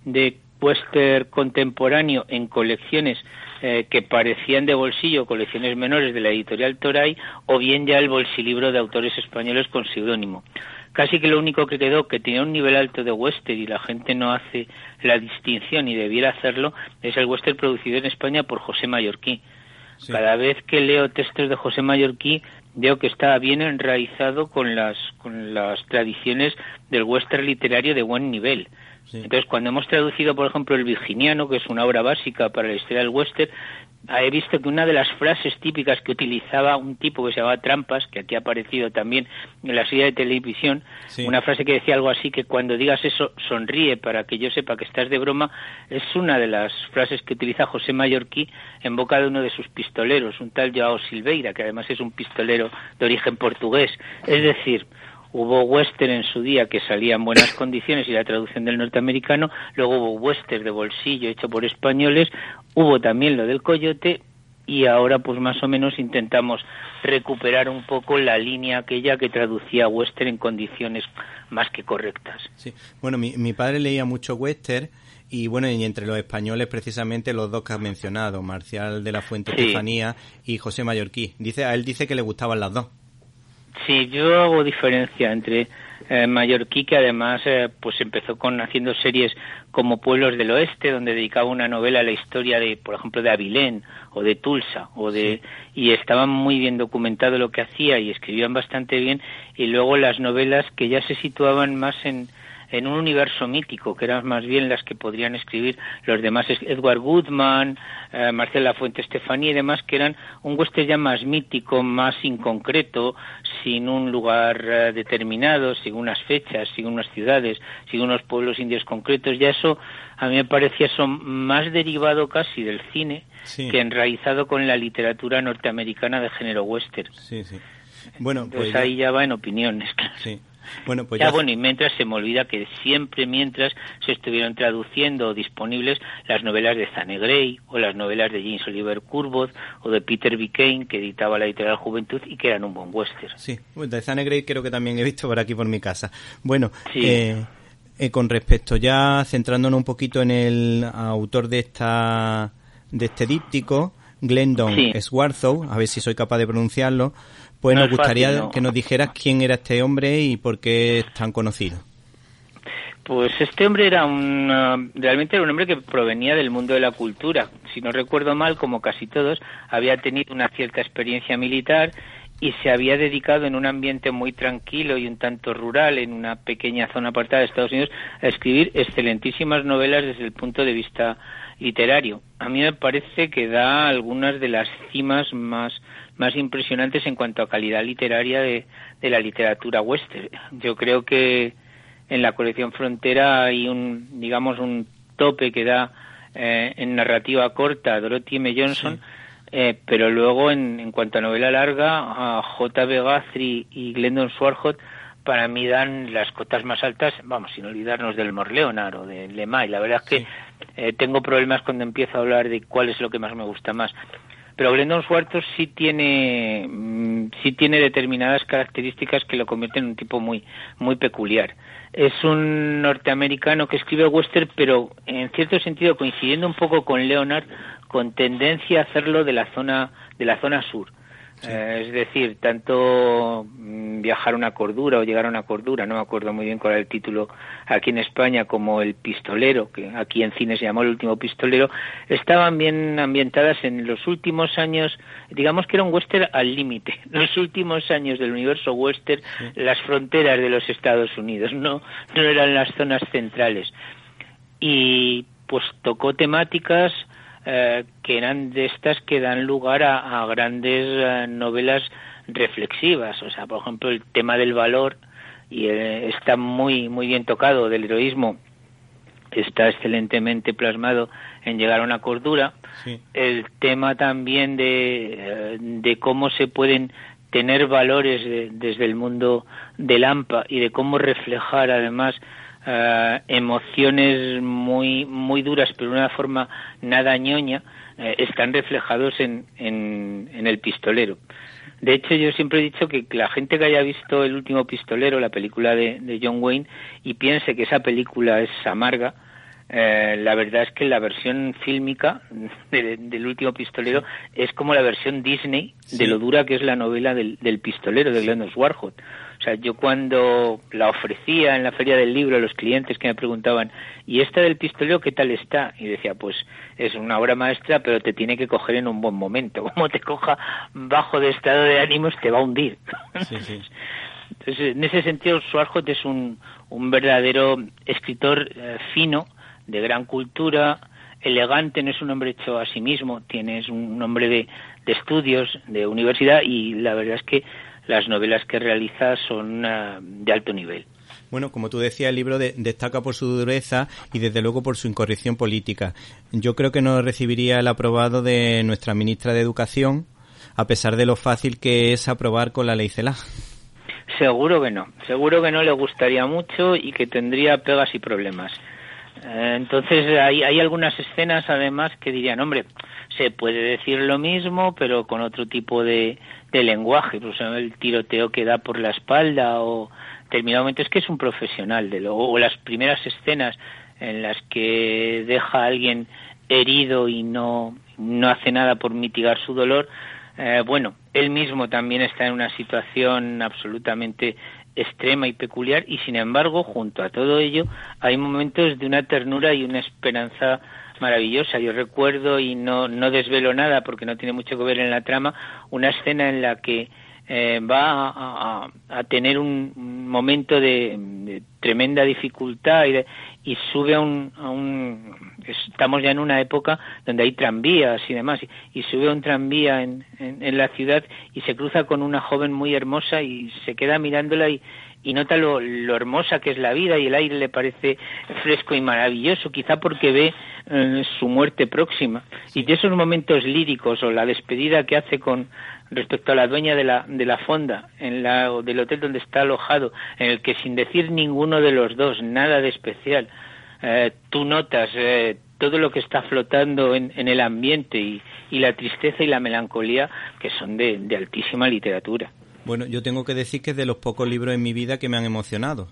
de western contemporáneo en colecciones eh, que parecían de bolsillo, colecciones menores de la editorial Toray, o bien ya el bolsilibro de autores españoles con seudónimo. Casi que lo único que quedó que tenía un nivel alto de western y la gente no hace la distinción y debiera hacerlo es el western producido en España por José Mallorquí. Cada vez que leo textos de José Mallorquí veo que está bien enraizado con las, con las tradiciones del western literario de buen nivel. Entonces, cuando hemos traducido, por ejemplo, El Virginiano, que es una obra básica para la historia del western, he visto que una de las frases típicas que utilizaba un tipo que se llamaba Trampas, que aquí ha aparecido también en la serie de televisión, una frase que decía algo así que cuando digas eso sonríe para que yo sepa que estás de broma, es una de las frases que utiliza José Mallorquí en boca de uno de sus pistoleros, un tal Joao Silveira, que además es un pistolero de origen portugués. Es decir, Hubo western en su día que salía en buenas condiciones y la traducción del norteamericano, luego hubo western de bolsillo hecho por españoles, hubo también lo del coyote y ahora pues más o menos intentamos recuperar un poco la línea aquella que traducía western en condiciones más que correctas.
Sí. Bueno, mi, mi padre leía mucho western y bueno, y entre los españoles precisamente los dos que has mencionado, Marcial de la Fuente Estefanía y José Mallorquí. Dice, a él dice que le gustaban las dos.
Sí, yo hago diferencia entre eh, Mallorquí, que además eh, pues empezó con haciendo series como Pueblos del Oeste, donde dedicaba una novela a la historia de, por ejemplo, de Avilén o de Tulsa, o de y estaba muy bien documentado lo que hacía y escribían bastante bien. Y luego las novelas que ya se situaban más en en un universo mítico, que eran más bien las que podrían escribir los demás, Edward Goodman, eh, Marcela Fuente Estefanía y demás, que eran un western ya más mítico, más inconcreto, sin un lugar eh, determinado, sin unas fechas, sin unas ciudades, sin unos pueblos indios concretos. Ya eso a mí me parecía eso más derivado casi del cine que enraizado con la literatura norteamericana de género western.
Sí, sí. Bueno,
pues ahí ya va en opiniones.
Sí. Bueno, pues
ya,
ya-
bueno, y mientras se me olvida que siempre mientras se estuvieron traduciendo disponibles las novelas de Zane Grey o las novelas de James Oliver Curwood o de Peter Bicane que editaba la editorial Juventud y que eran un buen western.
Sí, pues de Zane Grey creo que también he visto por aquí por mi casa. Bueno,
Sí.
eh, eh, con respecto ya centrándonos un poquito en el autor de esta de este díptico, Glendon
Sí.
Swarthout, a ver si soy capaz de pronunciarlo, pues
No
nos gustaría
fácil, ¿no?
que nos dijeras quién era este hombre y por qué es tan conocido.
Pues este hombre era un, realmente era un hombre que provenía del mundo de la cultura. Si no recuerdo mal, como casi todos, había tenido una cierta experiencia militar y se había dedicado en un ambiente muy tranquilo y un tanto rural, en una pequeña zona apartada de Estados Unidos, a escribir excelentísimas novelas desde el punto de vista literario. A mí me parece que da algunas de las cimas más, más impresionantes en cuanto a calidad literaria de, de la literatura western. Yo creo que en la colección Frontera hay un, digamos, un tope que da eh, en narrativa corta Dorothy M. Johnson, eh, pero luego en, en cuanto a novela larga, a J.B. Guthrie y Glendon Swarthout para mí dan las cotas más altas, vamos, sin olvidarnos del Morleonard o de Lemay. La verdad es que eh, tengo problemas cuando empiezo a hablar de cuál es lo que más me gusta más. Pero Glendon Swarthout sí tiene, mm, sí tiene determinadas características que lo convierten en un tipo muy, muy peculiar. Es un norteamericano que escribe western, pero en cierto sentido coincidiendo un poco con Leonard, con tendencia a hacerlo de la zona, de la zona sur. Eh, es decir, tanto mm, viajar a una cordura o llegar a una cordura, no me acuerdo muy bien cuál era el título aquí en España, como El Pistolero, que aquí en cine se llamó El Último Pistolero, estaban bien ambientadas en los últimos años, digamos que era un western al límite, los últimos años del universo western, las fronteras de los Estados Unidos, no, no eran las zonas centrales. Y pues tocó temáticas eh, que eran de estas que dan lugar a, a grandes eh, novelas reflexivas. O sea, por ejemplo, el tema del valor y eh, está muy muy bien tocado del heroísmo está excelentemente plasmado en llegar a una cordura el tema también de, de cómo se pueden tener valores de- desde el mundo del AMPA y de cómo reflejar además eh, emociones muy muy duras pero de una forma nada ñoña eh, están reflejados en, en, en el pistolero. De hecho yo siempre he dicho que la gente que haya visto el último pistolero la película de, de John Wayne y piense que esa película es amarga eh, la verdad es que la versión fílmica de- del último pistolero es como la versión Disney de lo dura que es la novela del, del pistolero de Glendon Warhol. O sea, yo cuando la ofrecía en la feria del libro a los clientes que me preguntaban, ¿y esta del pistolero qué tal está? Y decía, pues es una obra maestra, pero te tiene que coger en un buen momento. Como te coja bajo de estado de ánimos, te va a hundir. Entonces, en ese sentido, Swarhot es un, un verdadero escritor eh, fino, de gran cultura, elegante, no es un hombre hecho a sí mismo, tiene, es un hombre de, de estudios, de universidad, y la verdad es que las novelas que realiza son eh, de alto nivel.
Bueno, como tú decías, el libro de- destaca por su dureza y desde luego por su incorrección política. Yo creo que no recibiría el aprobado de nuestra ministra de Educación, a pesar de lo fácil que es aprobar con la ley CELA.
Seguro que no, seguro que no le gustaría mucho y que tendría pegas y problemas. Eh, Entonces hay, hay algunas escenas además que dirían, hombre, se puede decir lo mismo pero con otro tipo de, de lenguaje, por ejemplo, el tiroteo que da por la espalda o determinado momento es que es un profesional de lo, o las primeras escenas en las que deja a alguien herido y no, no hace nada por mitigar su dolor, eh, bueno, él mismo también está en una situación absolutamente extrema y peculiar y sin embargo junto a todo ello hay momentos de una ternura y una esperanza maravillosa. Yo recuerdo y no, no desvelo nada porque no tiene mucho que ver en la trama una escena en la que eh, va a, tener un momento de, de tremenda dificultad y, y sube a un, a un, estamos ya en una época donde hay tranvías y demás y, sube a un tranvía en, en, la ciudad y se cruza con una joven muy hermosa y se queda mirándola y, y nota lo, lo, hermosa que es la vida y el aire le parece fresco y maravilloso, quizá porque ve eh, su muerte próxima. Y de esos momentos líricos o la despedida que hace con respecto a la dueña de la, de la fonda en la, del hotel donde está alojado, en el que sin decir ninguno de los dos, nada de especial, eh, tú notas eh, todo lo que está flotando en, en el ambiente y, y, la tristeza y la melancolía que son de, de altísima literatura.
Bueno, yo tengo que decir que es de los pocos libros en mi vida que me han emocionado.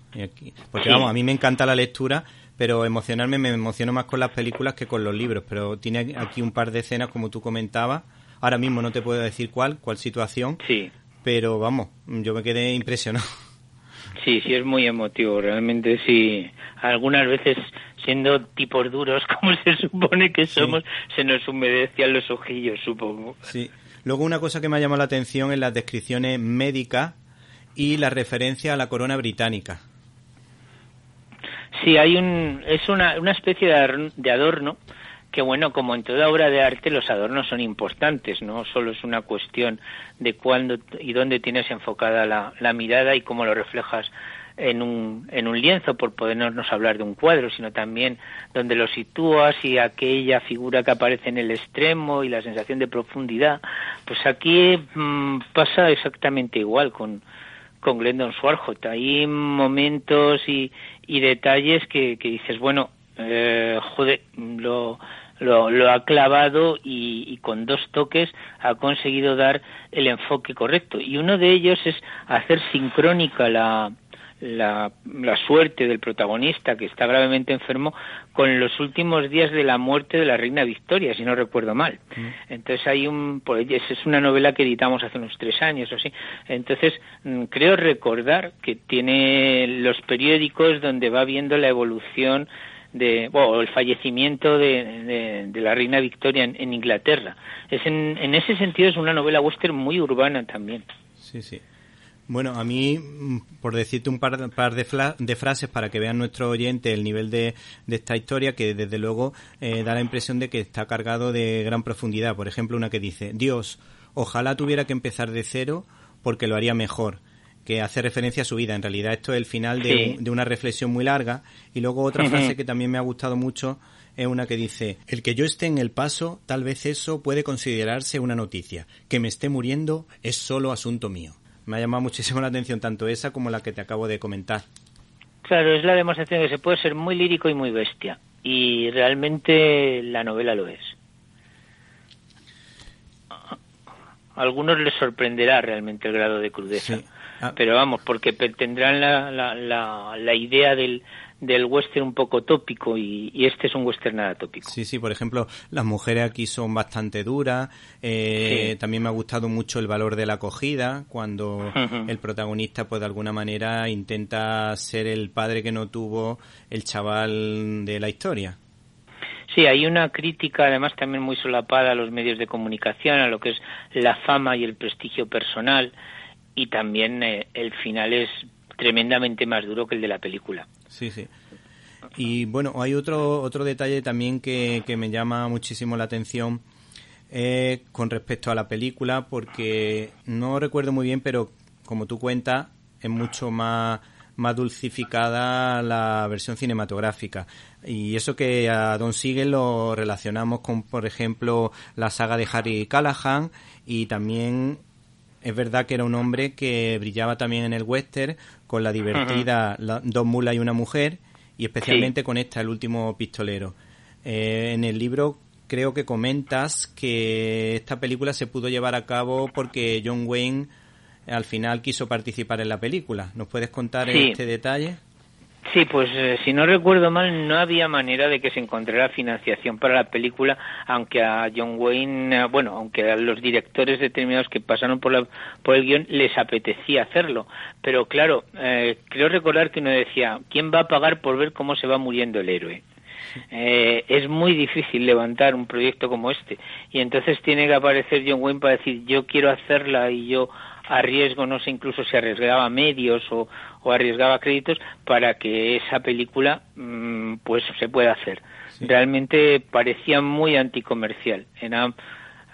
Porque vamos, a mí me encanta la lectura, pero emocionarme me emociono más con las películas que con los libros. Pero tiene aquí un par de escenas, como tú comentabas. Ahora mismo no te puedo decir cuál, cuál situación.
Sí.
Pero vamos, yo me quedé impresionado.
Sí, sí, es muy emotivo. Realmente sí. Algunas veces, siendo tipos duros, como se supone que somos, se nos humedecían los ojillos, supongo.
Sí. Luego una cosa que me ha llamado la atención es las descripciones médicas y la referencia a la corona británica.
Sí, hay un, es una, una especie de adorno que bueno, como en toda obra de arte, los adornos son importantes, no solo es una cuestión de cuándo y dónde tienes enfocada la, la mirada y cómo lo reflejas en un, en un lienzo, por podernos hablar de un cuadro, sino también donde lo sitúas y aquella figura que aparece en el extremo y la sensación de profundidad. Pues aquí mm, pasa exactamente igual con, con Glendon Swarhot. Hay momentos y, y detalles que, que dices, bueno, eh, joder, lo, lo, lo, ha clavado y, y, con dos toques ha conseguido dar el enfoque correcto. Y uno de ellos es hacer sincrónica la, la, la, suerte del protagonista que está gravemente enfermo con los últimos días de la muerte de la reina Victoria, si no recuerdo mal. Mm. Entonces hay un, es una novela que editamos hace unos tres años o así. Entonces mm, creo recordar que tiene los periódicos donde va viendo la evolución de, el fallecimiento de, de, la reina Victoria en, Inglaterra. Es en, en ese sentido es una novela western muy urbana también.
Sí, sí. Bueno, a mí, mm, por decirte un par, de, frases para que vean nuestro oyente el nivel de, esta historia, que desde luego eh, da la impresión de que está cargado de gran profundidad. Por ejemplo, una que dice, Dios, ojalá tuviera que empezar de cero porque lo haría mejor que hace referencia a su vida. En realidad esto es el final de, una reflexión muy larga. Y luego otra frase que también me ha gustado mucho es una que dice, el que yo esté en el paso, tal vez eso puede considerarse una noticia. Que me esté muriendo es solo asunto mío. Me ha llamado muchísimo la atención tanto esa como la que te acabo de comentar.
Claro, es la demostración de que se puede ser muy lírico y muy bestia. Y realmente la novela lo es. A algunos les sorprenderá realmente el grado de crudeza. Ah. Pero vamos, porque tendrán la, la, la, la idea del, del western un poco tópico y, este es un western nada tópico.
Sí, sí, por ejemplo, las mujeres aquí son bastante duras. Eh, también me ha gustado mucho el valor de la acogida, cuando el protagonista, pues de alguna manera, intenta ser el padre que no tuvo el chaval de la historia.
Sí, hay una crítica además también muy solapada a los medios de comunicación, a lo que es la fama y el prestigio personal y también eh, el final es tremendamente más duro que el de la película.
Sí, sí. Y bueno, hay otro, otro detalle también que, que me llama muchísimo la atención eh, con respecto a la película, porque no recuerdo muy bien, pero como tú cuentas, es mucho más, más dulcificada la versión cinematográfica. Y eso que a Don Siegel lo relacionamos con, por ejemplo, la saga de Harry Callahan y también es verdad que era un hombre que brillaba también en el western con la divertida Dos mulas y una mujer y especialmente con esta, El último pistolero. Eh, en el libro creo que comentas que esta película se pudo llevar a cabo porque John Wayne al final quiso participar en la película. ¿Nos puedes contar este detalle?
Sí, pues eh, si no recuerdo mal, no había manera de que se encontrara financiación para la película, aunque a John Wayne, eh, bueno, aunque a los directores determinados que pasaron por, la, por el guion les apetecía hacerlo. Pero claro, eh, creo recordar que uno decía, ¿quién va a pagar por ver cómo se va muriendo el héroe? Eh, es muy difícil levantar un proyecto como este y entonces tiene que aparecer John Wayne para decir yo quiero hacerla y yo a riesgo, no sé incluso si arriesgaba medios o, o arriesgaba créditos para que esa película mm, pues se pueda hacer. Realmente parecía muy anticomercial, era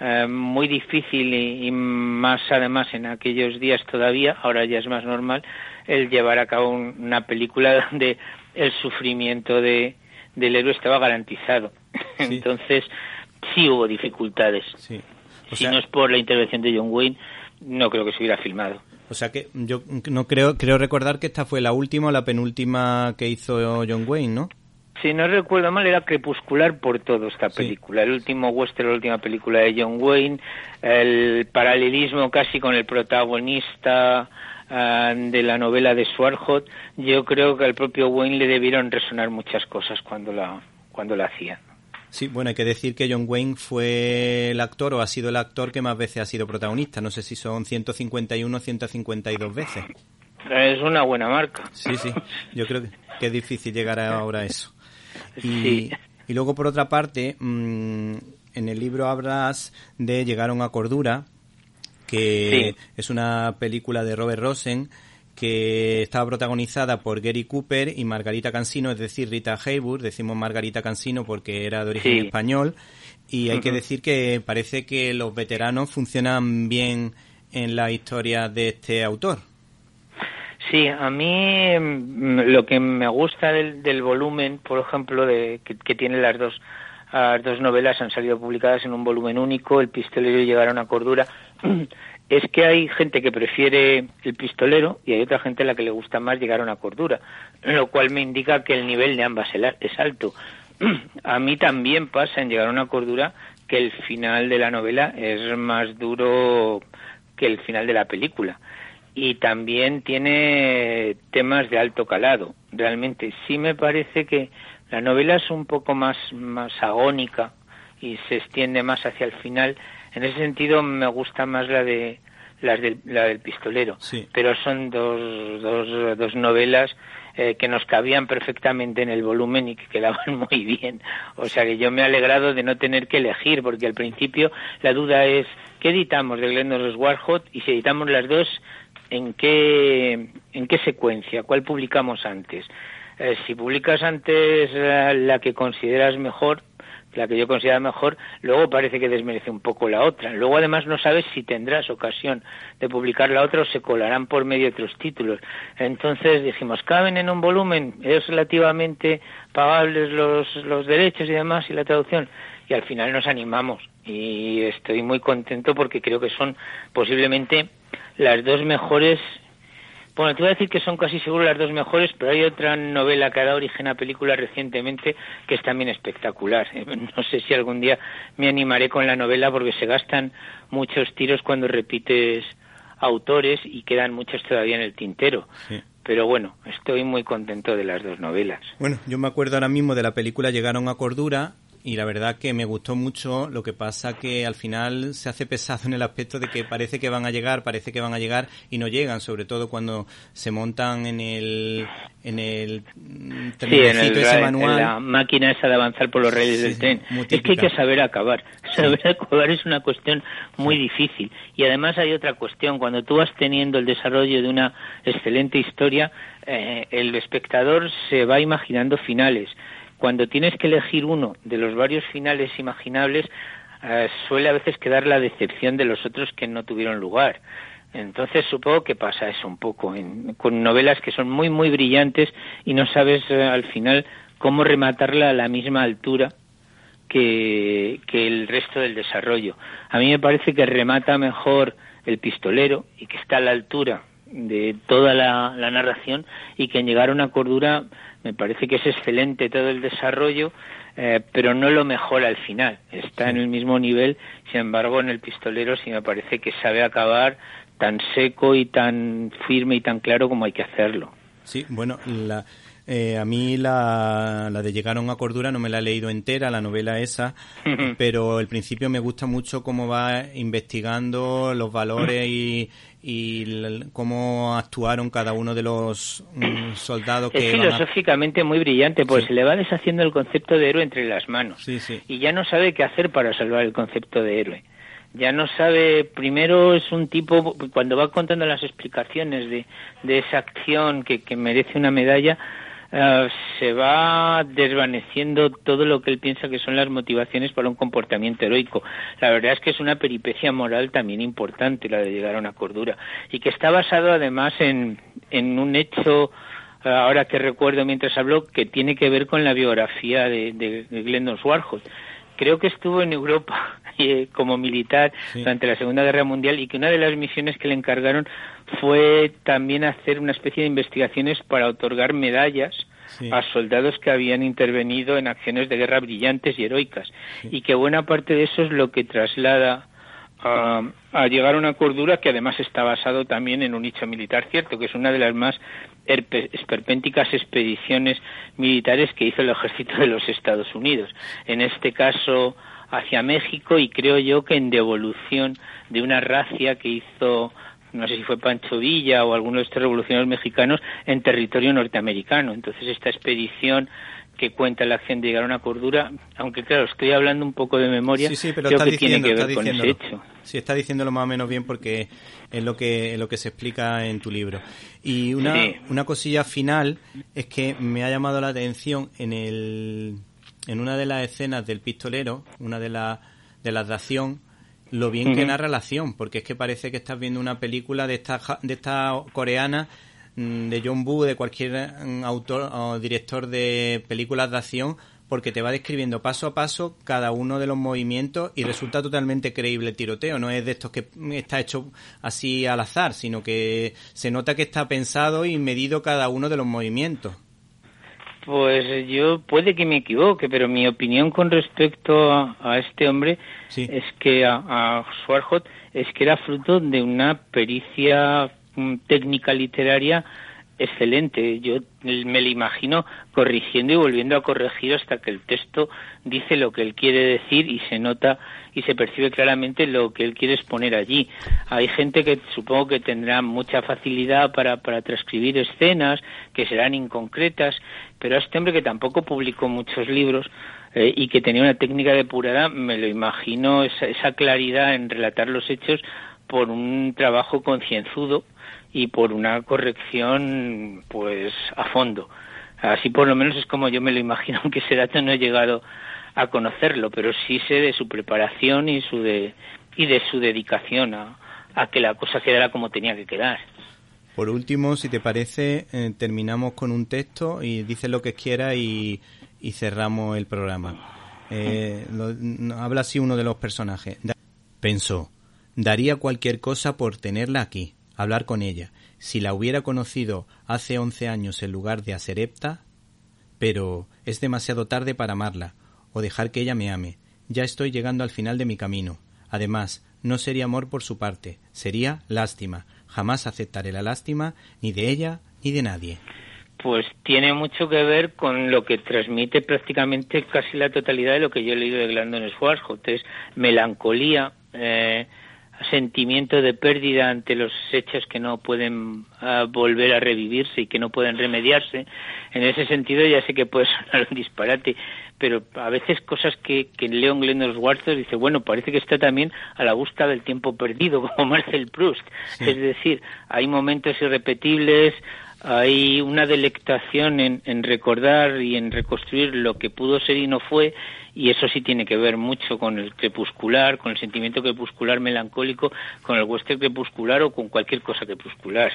eh, muy difícil y, más además en aquellos días todavía, ahora ya es más normal, el llevar a cabo una película donde el sufrimiento de, del héroe estaba garantizado. Entonces, sí hubo dificultades. si no es por la intervención de John Wayne, no creo que se hubiera filmado.
O sea que yo no creo, creo recordar que esta fue la última o la penúltima que hizo John Wayne, ¿no?
Si no recuerdo mal, era crepuscular por todo esta película. El último western, la última película de John Wayne, el paralelismo casi con el protagonista ah, de la novela de Swarhot. Yo creo que al propio Wayne le debieron resonar muchas cosas cuando la, cuando la hacía.
Sí, bueno, hay que decir que John Wayne fue el actor o ha sido el actor que más veces ha sido protagonista. No sé si son 151 o 152 veces.
Es una buena marca.
Sí, sí. Yo creo que, es difícil llegar ahora a eso. Y, y luego, por otra parte, mm, en el libro hablas de Llegaron a Cordura, que es una película de Robert Rosen que estaba protagonizada por Gary Cooper y Margarita Cansino, es decir, Rita Hayworth, decimos Margarita Cansino porque era de origen español, y hay que decir que parece que los veteranos funcionan bien en la historia de este autor.
Sí, a mí mm, lo que me gusta del, volumen, por ejemplo, de, que, tiene las dos, las dos novelas han salido publicadas en un volumen único, El pistolero y llegar a una cordura, es que hay gente que prefiere el pistolero y hay otra gente a la que le gusta más llegar a una cordura, lo cual me indica que el nivel de ambas es alto. A mí también pasa en llegar a una cordura que el final de la novela es más duro que el final de la película. Y también tiene temas de alto calado. Realmente sí me parece que la novela es un poco más, más agónica y se extiende más hacia el final en ese sentido me gusta más la de las del, la del pistolero, pero son dos, dos, dos novelas eh, que nos cabían perfectamente en el volumen y que quedaban muy bien. O sea que yo me he alegrado de no tener que elegir, porque al principio la duda es, ¿qué editamos de Glenn Warhol? Y si editamos las dos, ¿en qué, en qué secuencia? ¿Cuál publicamos antes? Eh, si publicas antes la que consideras mejor, la que yo considero mejor, luego parece que desmerece un poco la otra. Luego además no sabes si tendrás ocasión de publicar la otra o se colarán por medio de otros títulos. Entonces dijimos, caben en un volumen, es relativamente pagables los, los derechos y demás y la traducción. Y al final nos animamos y estoy muy contento porque creo que son posiblemente las dos mejores bueno, te voy a decir que son casi seguro las dos mejores, pero hay otra novela que ha dado origen a película recientemente que es también espectacular. No sé si algún día me animaré con la novela porque se gastan muchos tiros cuando repites autores y quedan muchos todavía en el tintero. Pero bueno, estoy muy contento de las dos novelas.
Bueno, yo me acuerdo ahora mismo de la película Llegaron a Cordura y la verdad que me gustó mucho, lo que pasa que al final se hace pesado en el aspecto de que parece que van a llegar, parece que van a llegar y no llegan, sobre todo cuando se montan en el en el
sí, en, ese manual. la máquina esa de avanzar por los reyes del tren. Es que hay que saber acabar. Saber acabar es una cuestión muy difícil. Y además hay otra cuestión. Cuando tú vas teniendo el desarrollo de una excelente historia, eh, el espectador se va imaginando finales cuando tienes que elegir uno de los varios finales imaginables, eh, suele a veces quedar la decepción de los otros que no tuvieron lugar. Entonces supongo que pasa eso un poco con novelas que son muy muy brillantes y no sabes eh, al final cómo rematarla a la misma altura que, que el resto del desarrollo. A mí me parece que remata mejor el pistolero y que está a la altura de toda la narración y que en llegar a una cordura me parece que es excelente todo el desarrollo, eh, pero no lo mejora al final. Está en el mismo nivel, sin embargo, en el pistolero sí me parece que sabe acabar tan seco y tan firme y tan claro como hay que hacerlo.
Sí, bueno, la, eh, a mí la, la, de Llegaron a Cordura no me la he leído entera, la novela esa, pero el principio me gusta mucho cómo va investigando los valores y, y cómo actuaron cada uno de los mm, soldados
que... Es filosóficamente muy brillante, pues se le va deshaciendo el concepto de héroe entre las manos. Y ya no sabe qué hacer para salvar el concepto de héroe. ya no sabe, primero es un tipo, cuando va contando las explicaciones de, de esa acción que, que merece una medalla, eh, se va desvaneciendo todo lo que él piensa que son las motivaciones para un comportamiento heroico. La verdad es que es una peripecia moral también importante la de llegar a una cordura. Y que está basado además en, en un hecho eh, ahora que recuerdo mientras hablo que tiene que ver con la biografía de, de, de Glendon Warhol creo que estuvo en Europa eh, como militar durante la Segunda Guerra Mundial y que una de las misiones que le encargaron fue también hacer una especie de investigaciones para otorgar medallas a soldados que habían intervenido en acciones de guerra brillantes y heroicas. Y que buena parte de eso es lo que traslada a, a, llegar a una cordura que además está basado también en un nicho militar cierto, que es una de las más esperpénticas expediciones militares que hizo el ejército de los Estados Unidos. En este caso hacia México y creo yo que en devolución de una racia que hizo no sé si fue Pancho Villa o alguno de estos revolucionarios mexicanos en territorio norteamericano. Entonces esta expedición que cuenta la acción de llegar a una cordura, aunque claro, estoy hablando un poco de memoria,
sí, sí, pero
creo
está
que tiene que ver
está
con ese hecho.
Sí, está diciéndolo más o menos bien porque es lo que, es lo que se explica en tu libro. Y una,
Sí.
una cosilla final es que me ha llamado la atención en el en una de las escenas del pistolero, una de, las de las de acción, lo bien que narra la acción, porque es que parece que estás viendo una película de esta, de esta coreana mm, de John Woo, de cualquier mm, autor o director de películas de acción, porque te va describiendo paso a paso cada uno de los movimientos y resulta totalmente creíble el tiroteo. No es de estos que mm, está hecho así al azar, sino que se nota que está pensado y medido cada uno de los movimientos.
Pues yo puede que me equivoque, pero mi opinión con respecto a, a este hombre es que a, a Schwarzkopf es que era fruto de una pericia mm, técnica literaria excelente. Yo me lo imagino corrigiendo y volviendo a corregir hasta que el texto dice lo que él quiere decir y se nota y se percibe claramente lo que él quiere exponer allí. Hay gente que supongo que tendrá mucha facilidad para, para transcribir escenas que serán inconcretas, pero a este hombre que tampoco publicó muchos libros eh, y que tenía una técnica depurada, me lo imagino esa, esa claridad en relatar los hechos por un trabajo concienzudo y por una corrección pues a fondo. Así por lo menos es como yo me lo imagino, aunque ese dato no he llegado a conocerlo, pero sí sé de su preparación y su de y de su dedicación a, a que la cosa quedara como tenía que quedar.
Por último, si te parece, eh, terminamos con un texto y dices lo que quieras y, y cerramos el programa. Eh, lo- habla así uno de los personajes. Pensó, daría cualquier cosa por tenerla aquí, hablar con ella. Si la hubiera conocido hace once años en lugar de a Serepta, pero es demasiado tarde para amarla o dejar que ella me ame. Ya estoy llegando al final de mi camino. Además, no sería amor por su parte, sería lástima. Jamás aceptaré la lástima ni de ella ni de nadie.
Pues tiene mucho que ver con lo que transmite prácticamente casi la totalidad de lo que yo he leído de Glandon Schwarzkopf, es melancolía, eh, sentimiento de pérdida ante los hechos que no pueden ah, volver a revivirse y que no pueden remediarse. En ese sentido ya sé que puede sonar un disparate, pero a veces cosas que, que Leon Glendon Schwarzkopf dice, bueno, parece que está también a la búsqueda del tiempo perdido, como Marcel Proust. Es decir, hay momentos irrepetibles, hay una delectación en, en recordar y en reconstruir lo que pudo ser y no fue, y eso sí tiene que ver mucho con el crepuscular, con el sentimiento crepuscular melancólico, con el western crepuscular o con cualquier cosa crepuscular.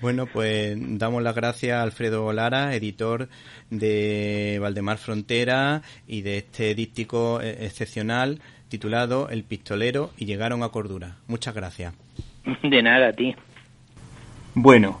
Bueno, pues damos las gracias a Alfredo Lara, editor de Valdemar Frontera y de este díptico eh, excepcional titulado El pistolero y llegaron a cordura. Muchas gracias.
De nada, a ti.
Bueno,